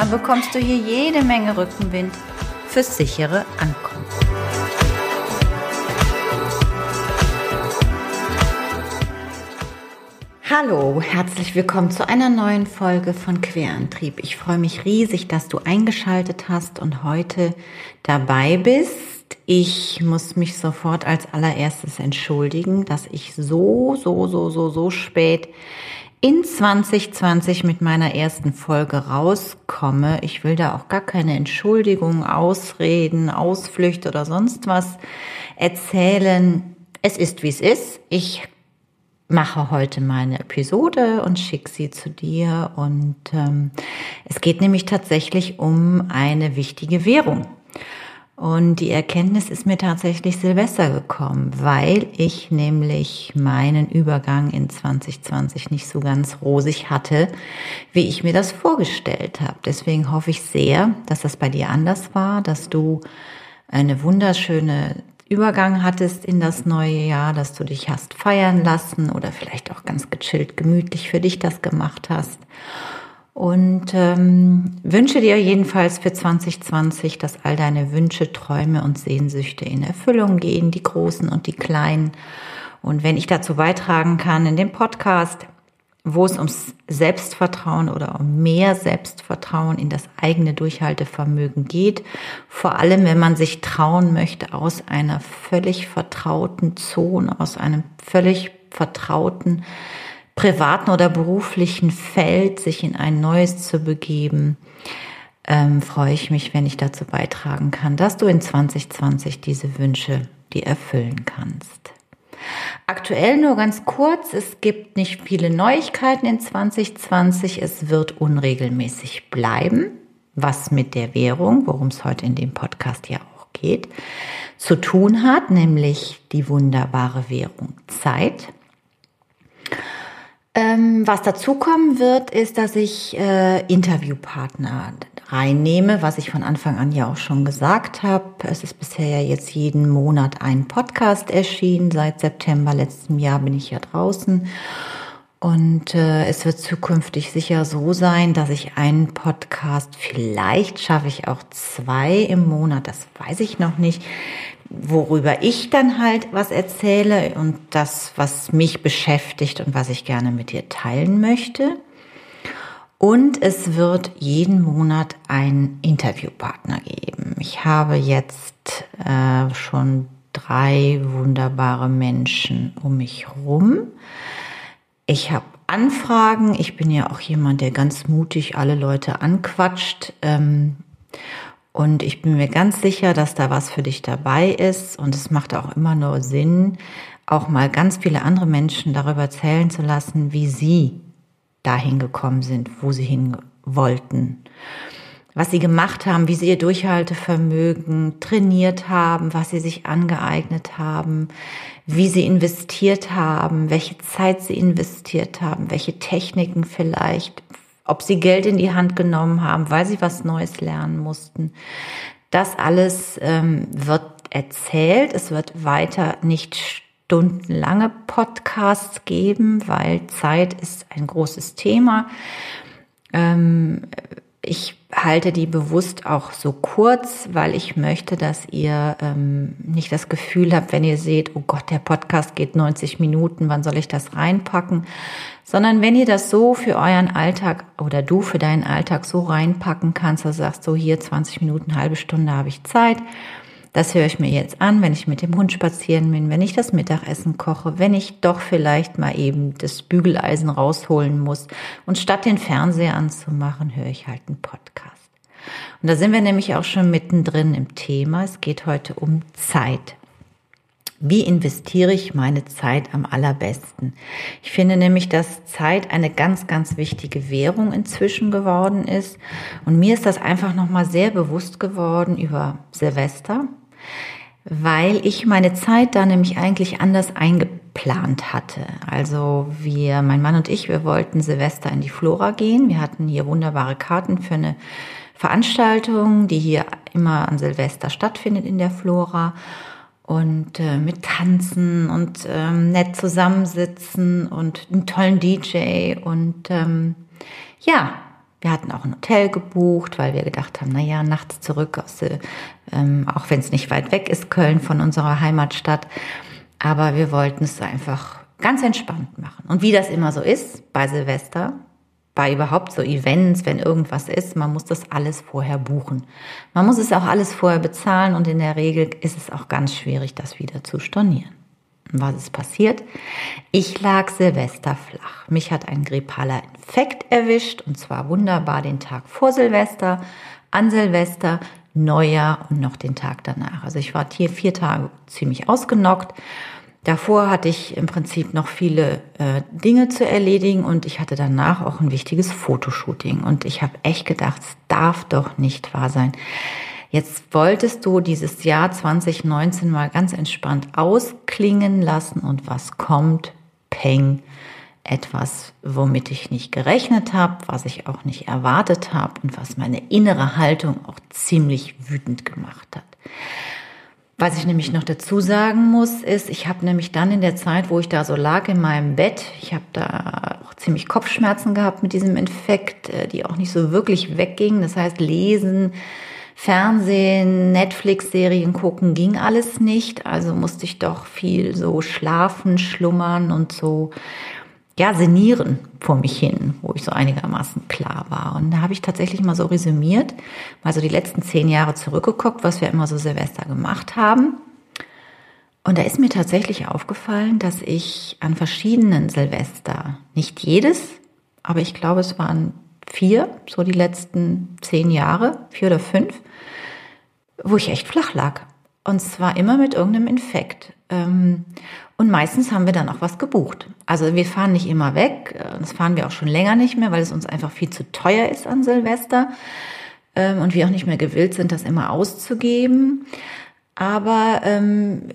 Dann bekommst du hier jede Menge Rückenwind fürs sichere Ankommen. Hallo, herzlich willkommen zu einer neuen Folge von Querantrieb. Ich freue mich riesig, dass du eingeschaltet hast und heute dabei bist. Ich muss mich sofort als allererstes entschuldigen, dass ich so, so, so, so, so spät in 2020 mit meiner ersten Folge rauskomme. Ich will da auch gar keine Entschuldigungen, Ausreden, Ausflüchte oder sonst was erzählen. Es ist, wie es ist. Ich mache heute meine Episode und schicke sie zu dir. Und ähm, es geht nämlich tatsächlich um eine wichtige Währung. Und die Erkenntnis ist mir tatsächlich Silvester gekommen, weil ich nämlich meinen Übergang in 2020 nicht so ganz rosig hatte, wie ich mir das vorgestellt habe. Deswegen hoffe ich sehr, dass das bei dir anders war, dass du eine wunderschöne Übergang hattest in das neue Jahr, dass du dich hast feiern lassen oder vielleicht auch ganz gechillt, gemütlich für dich das gemacht hast. Und ähm, wünsche dir jedenfalls für 2020, dass all deine Wünsche, Träume und Sehnsüchte in Erfüllung gehen, die großen und die kleinen. Und wenn ich dazu beitragen kann in dem Podcast, wo es ums Selbstvertrauen oder um mehr Selbstvertrauen in das eigene Durchhaltevermögen geht. Vor allem, wenn man sich trauen möchte, aus einer völlig vertrauten Zone, aus einem völlig vertrauten privaten oder beruflichen Feld, sich in ein neues zu begeben, ähm, freue ich mich, wenn ich dazu beitragen kann, dass du in 2020 diese Wünsche dir erfüllen kannst. Aktuell nur ganz kurz, es gibt nicht viele Neuigkeiten in 2020, es wird unregelmäßig bleiben, was mit der Währung, worum es heute in dem Podcast ja auch geht, zu tun hat, nämlich die wunderbare Währung Zeit. Ähm, was dazukommen wird, ist, dass ich äh, Interviewpartner reinnehme, was ich von Anfang an ja auch schon gesagt habe. Es ist bisher ja jetzt jeden Monat ein Podcast erschienen. Seit September letztem Jahr bin ich ja draußen. Und äh, es wird zukünftig sicher so sein, dass ich einen Podcast, vielleicht schaffe ich auch zwei im Monat, das weiß ich noch nicht, worüber ich dann halt was erzähle und das, was mich beschäftigt und was ich gerne mit dir teilen möchte. Und es wird jeden Monat einen Interviewpartner geben. Ich habe jetzt äh, schon drei wunderbare Menschen um mich rum. Ich habe Anfragen. Ich bin ja auch jemand, der ganz mutig alle Leute anquatscht. Ähm, und ich bin mir ganz sicher, dass da was für dich dabei ist. Und es macht auch immer nur Sinn, auch mal ganz viele andere Menschen darüber erzählen zu lassen, wie sie dahin gekommen sind, wo sie hin wollten. Was sie gemacht haben, wie sie ihr Durchhaltevermögen trainiert haben, was sie sich angeeignet haben, wie sie investiert haben, welche Zeit sie investiert haben, welche Techniken vielleicht, ob sie Geld in die Hand genommen haben, weil sie was Neues lernen mussten. Das alles ähm, wird erzählt. Es wird weiter nicht stundenlange Podcasts geben, weil Zeit ist ein großes Thema. Ähm, ich halte die bewusst auch so kurz, weil ich möchte, dass ihr ähm, nicht das Gefühl habt, wenn ihr seht, oh Gott, der Podcast geht 90 Minuten, wann soll ich das reinpacken? Sondern wenn ihr das so für euren Alltag oder du für deinen Alltag so reinpacken kannst, dass du sagst, so hier 20 Minuten, halbe Stunde habe ich Zeit, das höre ich mir jetzt an, wenn ich mit dem Hund spazieren bin, wenn ich das Mittagessen koche, wenn ich doch vielleicht mal eben das Bügeleisen rausholen muss. Und statt den Fernseher anzumachen, höre ich halt einen Podcast. Und da sind wir nämlich auch schon mittendrin im Thema. Es geht heute um Zeit. Wie investiere ich meine Zeit am allerbesten? Ich finde nämlich, dass Zeit eine ganz, ganz wichtige Währung inzwischen geworden ist. Und mir ist das einfach nochmal sehr bewusst geworden über Silvester, weil ich meine Zeit da nämlich eigentlich anders eingeplant hatte. Also wir, mein Mann und ich, wir wollten Silvester in die Flora gehen. Wir hatten hier wunderbare Karten für eine Veranstaltung, die hier immer an Silvester stattfindet in der Flora und äh, mit Tanzen und ähm, nett zusammensitzen und einen tollen DJ und ähm, ja, wir hatten auch ein Hotel gebucht, weil wir gedacht haben, na ja, nachts zurück aus, ähm, auch wenn es nicht weit weg ist, Köln von unserer Heimatstadt, aber wir wollten es einfach ganz entspannt machen. Und wie das immer so ist bei Silvester, bei überhaupt so Events, wenn irgendwas ist, man muss das alles vorher buchen. Man muss es auch alles vorher bezahlen und in der Regel ist es auch ganz schwierig, das wieder zu stornieren. Was ist passiert? Ich lag Silvester flach. Mich hat ein grippaler Infekt erwischt und zwar wunderbar den Tag vor Silvester, an Silvester, Neujahr und noch den Tag danach. Also ich war hier vier Tage ziemlich ausgenockt Davor hatte ich im Prinzip noch viele äh, Dinge zu erledigen und ich hatte danach auch ein wichtiges Fotoshooting. Und ich habe echt gedacht, es darf doch nicht wahr sein. Jetzt wolltest du dieses Jahr 2019 mal ganz entspannt ausklingen lassen und was kommt? Peng. Etwas, womit ich nicht gerechnet habe, was ich auch nicht erwartet habe und was meine innere Haltung auch ziemlich wütend gemacht hat. Was ich nämlich noch dazu sagen muss, ist, ich habe nämlich dann in der Zeit, wo ich da so lag in meinem Bett, ich habe da auch ziemlich Kopfschmerzen gehabt mit diesem Infekt, äh, die auch nicht so wirklich weggingen. Das heißt, lesen, Fernsehen, Netflix-Serien gucken ging alles nicht. Also musste ich doch viel so schlafen, schlummern und so ja, senieren vor mich hin, wo ich so einigermaßen klar war. Und da habe ich tatsächlich mal so resümiert, mal so die letzten zehn Jahre zurückgeguckt, was wir immer so Silvester gemacht haben. Und da ist mir tatsächlich aufgefallen, dass ich an verschiedenen Silvester, nicht jedes, aber ich glaube, es waren vier, so die letzten zehn Jahre, vier oder fünf, wo ich echt flach lag. Und zwar immer mit irgendeinem Infekt. Ähm, und meistens haben wir dann auch was gebucht. Also wir fahren nicht immer weg. Das fahren wir auch schon länger nicht mehr, weil es uns einfach viel zu teuer ist an Silvester. Ähm, und wir auch nicht mehr gewillt sind, das immer auszugeben. Aber, ähm,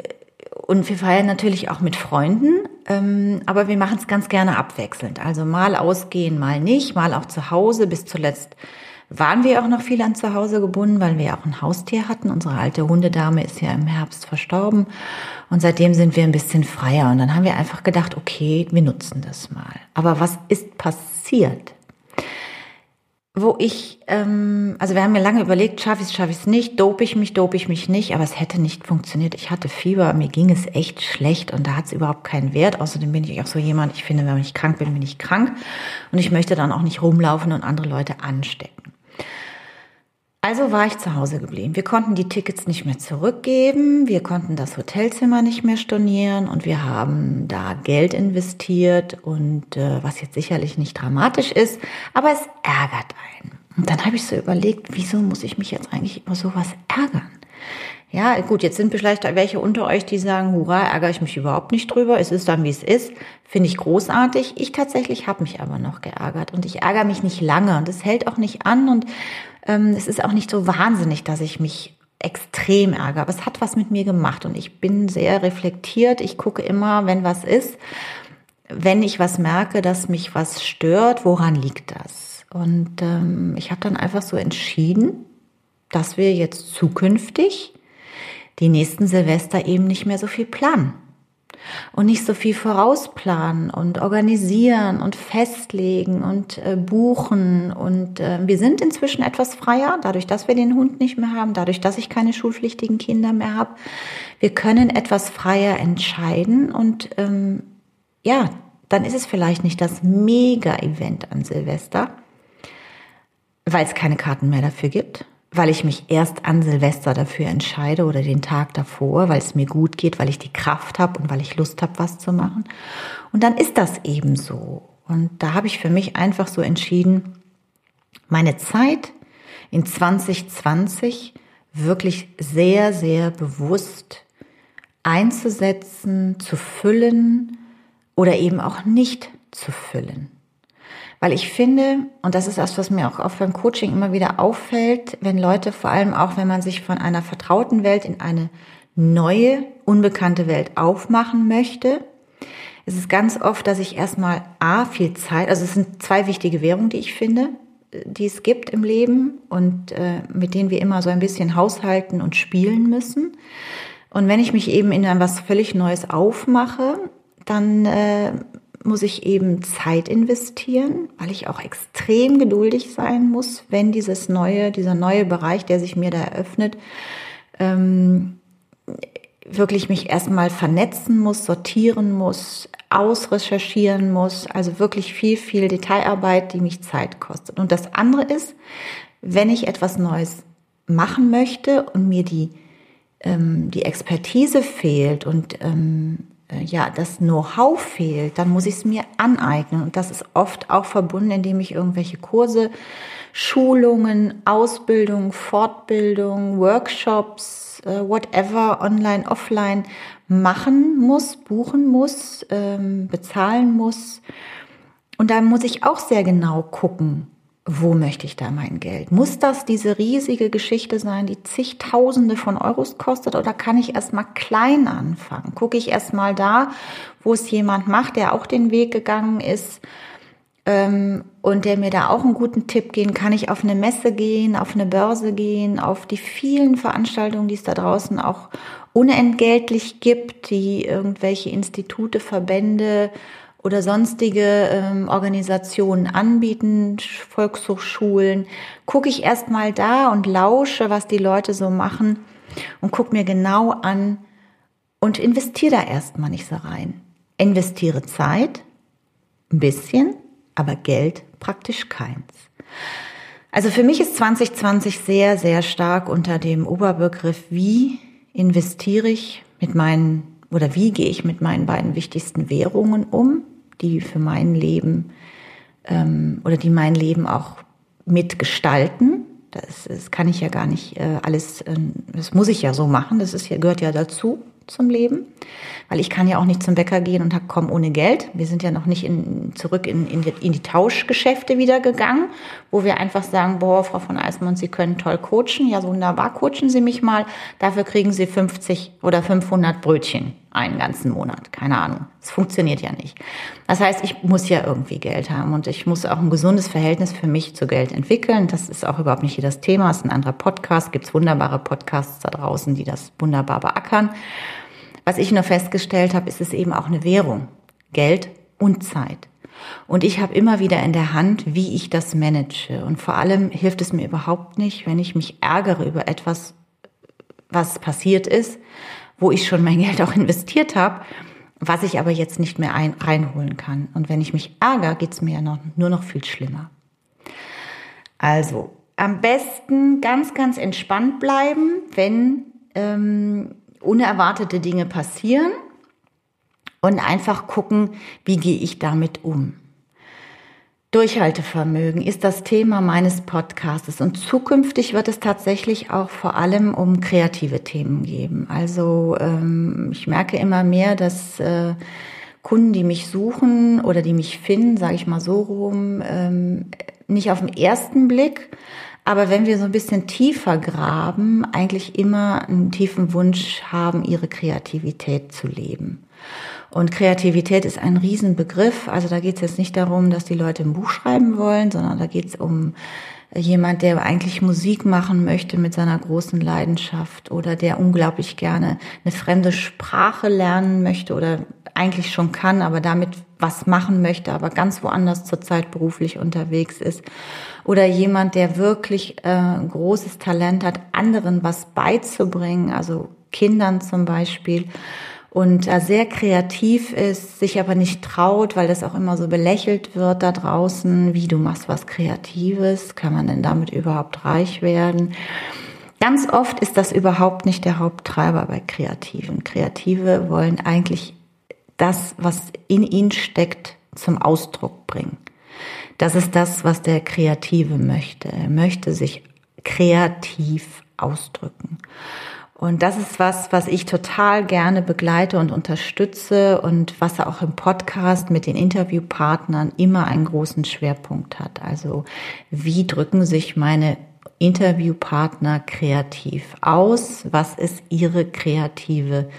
und wir feiern natürlich auch mit Freunden. Aber wir machen es ganz gerne abwechselnd. Also mal ausgehen, mal nicht, mal auch zu Hause. Bis zuletzt waren wir auch noch viel an zu Hause gebunden, weil wir auch ein Haustier hatten. Unsere alte Hundedame ist ja im Herbst verstorben und seitdem sind wir ein bisschen freier. Und dann haben wir einfach gedacht, okay, wir nutzen das mal. Aber was ist passiert? Wo ich, ähm, also wir haben mir lange überlegt, schaffe ich es, schaffe ich es nicht, dope ich mich, dope ich mich nicht, aber es hätte nicht funktioniert. Ich hatte Fieber, mir ging es echt schlecht und da hat es überhaupt keinen Wert. Außerdem bin ich auch so jemand, ich finde, wenn ich krank bin, bin ich krank und ich möchte dann auch nicht rumlaufen und andere Leute anstecken. Also war ich zu Hause geblieben. Wir konnten die Tickets nicht mehr zurückgeben, wir konnten das Hotelzimmer nicht mehr stornieren und wir haben da Geld investiert und äh, was jetzt sicherlich nicht dramatisch ist, aber es ärgert einen. Und dann habe ich so überlegt, wieso muss ich mich jetzt eigentlich über sowas ärgern? Ja, gut, jetzt sind vielleicht welche unter euch, die sagen, hurra, ärgere ich mich überhaupt nicht drüber, es ist dann, wie es ist. Finde ich großartig. Ich tatsächlich habe mich aber noch geärgert und ich ärgere mich nicht lange und es hält auch nicht an und es ist auch nicht so wahnsinnig, dass ich mich extrem ärgere, aber es hat was mit mir gemacht und ich bin sehr reflektiert. Ich gucke immer, wenn was ist, wenn ich was merke, dass mich was stört, woran liegt das? Und ähm, ich habe dann einfach so entschieden, dass wir jetzt zukünftig die nächsten Silvester eben nicht mehr so viel planen und nicht so viel vorausplanen und organisieren und festlegen und äh, buchen. Und äh, wir sind inzwischen etwas freier, dadurch, dass wir den Hund nicht mehr haben, dadurch, dass ich keine schulpflichtigen Kinder mehr habe. Wir können etwas freier entscheiden und ähm, ja, dann ist es vielleicht nicht das Mega-Event an Silvester, weil es keine Karten mehr dafür gibt weil ich mich erst an Silvester dafür entscheide oder den Tag davor, weil es mir gut geht, weil ich die Kraft habe und weil ich Lust habe, was zu machen. Und dann ist das eben so. Und da habe ich für mich einfach so entschieden, meine Zeit in 2020 wirklich sehr, sehr bewusst einzusetzen, zu füllen oder eben auch nicht zu füllen. Weil ich finde, und das ist das, was mir auch oft beim Coaching immer wieder auffällt, wenn Leute, vor allem auch wenn man sich von einer vertrauten Welt in eine neue, unbekannte Welt aufmachen möchte, es ist ganz oft, dass ich erstmal A, viel Zeit, also es sind zwei wichtige Währungen, die ich finde, die es gibt im Leben und äh, mit denen wir immer so ein bisschen haushalten und spielen müssen. Und wenn ich mich eben in etwas völlig Neues aufmache, dann äh, muss ich eben Zeit investieren, weil ich auch extrem geduldig sein muss, wenn dieses neue, dieser neue Bereich, der sich mir da eröffnet, ähm, wirklich mich erstmal vernetzen muss, sortieren muss, ausrecherchieren muss, also wirklich viel, viel Detailarbeit, die mich Zeit kostet. Und das andere ist, wenn ich etwas Neues machen möchte und mir die, ähm, die Expertise fehlt und ähm, äh, ja, das Know-how fehlt, dann muss ich es mir aneignen. Und das ist oft auch verbunden, indem ich irgendwelche Kurse, Schulungen, Ausbildung, Fortbildung, Workshops, äh, whatever, online, offline machen muss, buchen muss, ähm, bezahlen muss. Und da muss ich auch sehr genau gucken, wo möchte ich da mein Geld? Muss das diese riesige Geschichte sein, die zigtausende von Euros kostet oder kann ich erstmal klein anfangen? Gucke ich erstmal da, wo es jemand macht, der auch den Weg gegangen ist ähm, und der mir da auch einen guten Tipp geben, kann ich auf eine Messe gehen, auf eine Börse gehen, auf die vielen Veranstaltungen, die es da draußen auch unentgeltlich gibt, die irgendwelche Institute, Verbände oder sonstige ähm, Organisationen anbieten, Volkshochschulen, gucke ich erstmal da und lausche, was die Leute so machen und gucke mir genau an und investiere da erstmal nicht so rein. Investiere Zeit, ein bisschen, aber Geld praktisch keins. Also für mich ist 2020 sehr, sehr stark unter dem Oberbegriff, wie investiere ich mit meinen oder wie gehe ich mit meinen beiden wichtigsten Währungen um? Die für mein Leben ähm, oder die mein Leben auch mitgestalten. Das, das kann ich ja gar nicht äh, alles, äh, das muss ich ja so machen, das ist gehört ja dazu zum Leben, weil ich kann ja auch nicht zum Bäcker gehen und komme ohne Geld. Wir sind ja noch nicht in, zurück in, in, die, in die Tauschgeschäfte wieder gegangen, wo wir einfach sagen, boah, Frau von Eismann, Sie können toll coachen. Ja, so wunderbar, coachen Sie mich mal. Dafür kriegen Sie 50 oder 500 Brötchen einen ganzen Monat. Keine Ahnung. Es funktioniert ja nicht. Das heißt, ich muss ja irgendwie Geld haben und ich muss auch ein gesundes Verhältnis für mich zu Geld entwickeln. Das ist auch überhaupt nicht hier das Thema. Es ist ein anderer Podcast. Gibt es wunderbare Podcasts da draußen, die das wunderbar beackern. Was ich nur festgestellt habe, ist es eben auch eine Währung. Geld und Zeit. Und ich habe immer wieder in der Hand, wie ich das manage. Und vor allem hilft es mir überhaupt nicht, wenn ich mich ärgere über etwas, was passiert ist, wo ich schon mein Geld auch investiert habe, was ich aber jetzt nicht mehr ein, reinholen kann. Und wenn ich mich ärgere, geht's mir ja noch, nur noch viel schlimmer. Also, am besten ganz, ganz entspannt bleiben, wenn ähm, unerwartete Dinge passieren und einfach gucken, wie gehe ich damit um. Durchhaltevermögen ist das Thema meines Podcastes und zukünftig wird es tatsächlich auch vor allem um kreative Themen geben. Also ähm, ich merke immer mehr, dass äh, Kunden, die mich suchen oder die mich finden, sage ich mal so rum, ähm, nicht auf den ersten Blick, aber wenn wir so ein bisschen tiefer graben, eigentlich immer einen tiefen Wunsch haben, ihre Kreativität zu leben. Und Kreativität ist ein Riesenbegriff. Also da geht es jetzt nicht darum, dass die Leute ein Buch schreiben wollen, sondern da geht es um jemand, der eigentlich Musik machen möchte mit seiner großen Leidenschaft oder der unglaublich gerne eine fremde Sprache lernen möchte oder eigentlich schon kann, aber damit was machen möchte, aber ganz woanders zurzeit beruflich unterwegs ist. Oder jemand, der wirklich äh, großes Talent hat, anderen was beizubringen, also Kindern zum Beispiel und äh, sehr kreativ ist, sich aber nicht traut, weil das auch immer so belächelt wird da draußen, wie du machst was Kreatives, kann man denn damit überhaupt reich werden? Ganz oft ist das überhaupt nicht der Haupttreiber bei Kreativen. Kreative wollen eigentlich das, was in ihnen steckt, zum Ausdruck bringen. Das ist das, was der Kreative möchte. Er möchte sich kreativ ausdrücken. Und das ist was, was ich total gerne begleite und unterstütze und was auch im Podcast mit den Interviewpartnern immer einen großen Schwerpunkt hat. Also wie drücken sich meine Interviewpartner kreativ aus? Was ist ihre kreative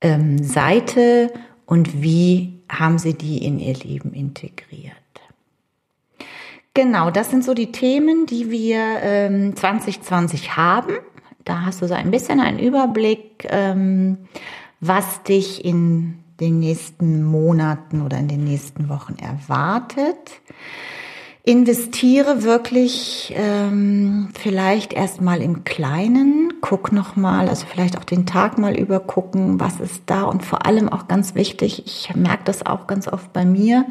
ähm, Seite und wie haben sie die in ihr Leben integriert? Genau, das sind so die Themen, die wir ähm, 2020 haben. Da hast du so ein bisschen einen Überblick, ähm, was dich in den nächsten Monaten oder in den nächsten Wochen erwartet. Investiere wirklich ähm, vielleicht erstmal im Kleinen, guck nochmal, also vielleicht auch den Tag mal übergucken, was ist da und vor allem auch ganz wichtig, ich merke das auch ganz oft bei mir,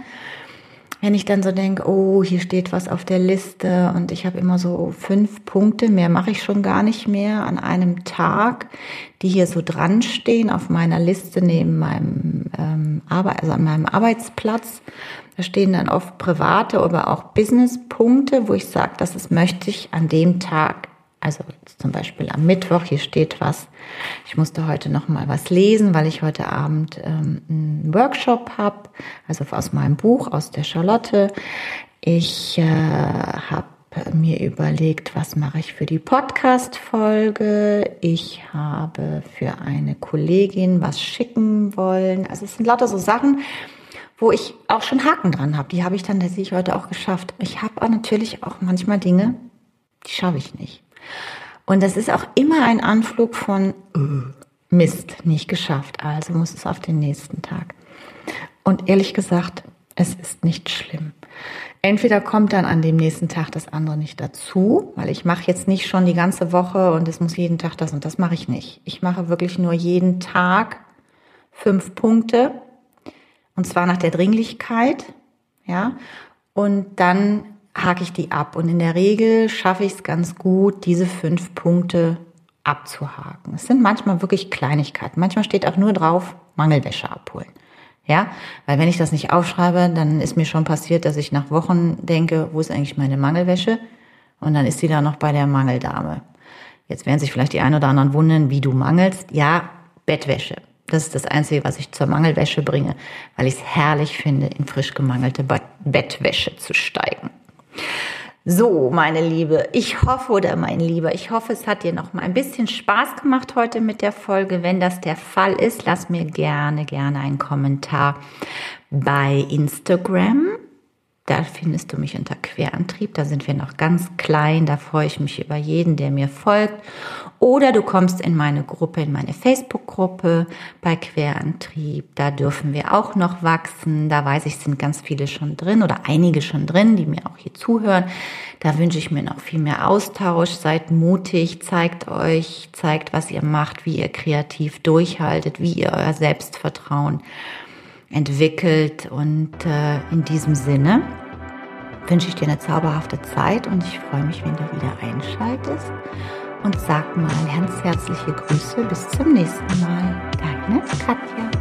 wenn ich dann so denke, oh, hier steht was auf der Liste und ich habe immer so fünf Punkte, mehr mache ich schon gar nicht mehr an einem Tag, die hier so dran stehen auf meiner Liste neben meinem ähm, Arbeit, also an meinem Arbeitsplatz. Da stehen dann oft private, aber auch Business-Punkte, wo ich sage, das ist, möchte ich an dem Tag also zum Beispiel am Mittwoch, hier steht was. Ich musste heute noch mal was lesen, weil ich heute Abend ähm, einen Workshop habe, also aus meinem Buch, aus der Charlotte. Ich äh, habe mir überlegt, was mache ich für die Podcast-Folge. Ich habe für eine Kollegin was schicken wollen. Also es sind lauter so Sachen, wo ich auch schon Haken dran habe. Die habe ich dann, das sehe ich heute auch geschafft. Ich habe aber natürlich auch manchmal Dinge, die schaffe ich nicht. Und das ist auch immer ein Anflug von äh, Mist, nicht geschafft. Also muss es auf den nächsten Tag. Und ehrlich gesagt, es ist nicht schlimm. Entweder kommt dann an dem nächsten Tag das andere nicht dazu, weil ich mache jetzt nicht schon die ganze Woche und es muss jeden Tag das und das mache ich nicht. Ich mache wirklich nur jeden Tag fünf Punkte und zwar nach der Dringlichkeit, ja. Und dann hake ich die ab. Und in der Regel schaffe ich es ganz gut, diese fünf Punkte abzuhaken. Es sind manchmal wirklich Kleinigkeiten. Manchmal steht auch nur drauf, Mangelwäsche abholen. Ja, weil wenn ich das nicht aufschreibe, dann ist mir schon passiert, dass ich nach Wochen denke, wo ist eigentlich meine Mangelwäsche? Und dann ist sie da noch bei der Mangeldame. Jetzt werden sich vielleicht die ein oder anderen wundern, wie du mangelst. Ja, Bettwäsche. Das ist das Einzige, was ich zur Mangelwäsche bringe, weil ich es herrlich finde, in frisch gemangelte Bettwäsche zu steigen. So, meine Liebe, ich hoffe oder mein Lieber, ich hoffe, es hat dir noch mal ein bisschen Spaß gemacht heute mit der Folge. Wenn das der Fall ist, lass mir gerne, gerne einen Kommentar bei Instagram da findest du mich unter Querantrieb. Da sind wir noch ganz klein. Da freue ich mich über jeden, der mir folgt. Oder du kommst in meine Gruppe, in meine Facebook-Gruppe bei Querantrieb. Da dürfen wir auch noch wachsen. Da weiß ich, sind ganz viele schon drin oder einige schon drin, die mir auch hier zuhören. Da wünsche ich mir noch viel mehr Austausch. Seid mutig, zeigt euch, zeigt, was ihr macht, wie ihr kreativ durchhaltet, wie ihr euer Selbstvertrauen entwickelt. Und äh, in diesem Sinne wünsche ich dir eine zauberhafte Zeit und ich freue mich, wenn du wieder einschaltest. Und sag mal ganz herzliche Grüße. Bis zum nächsten Mal. Deine Katja.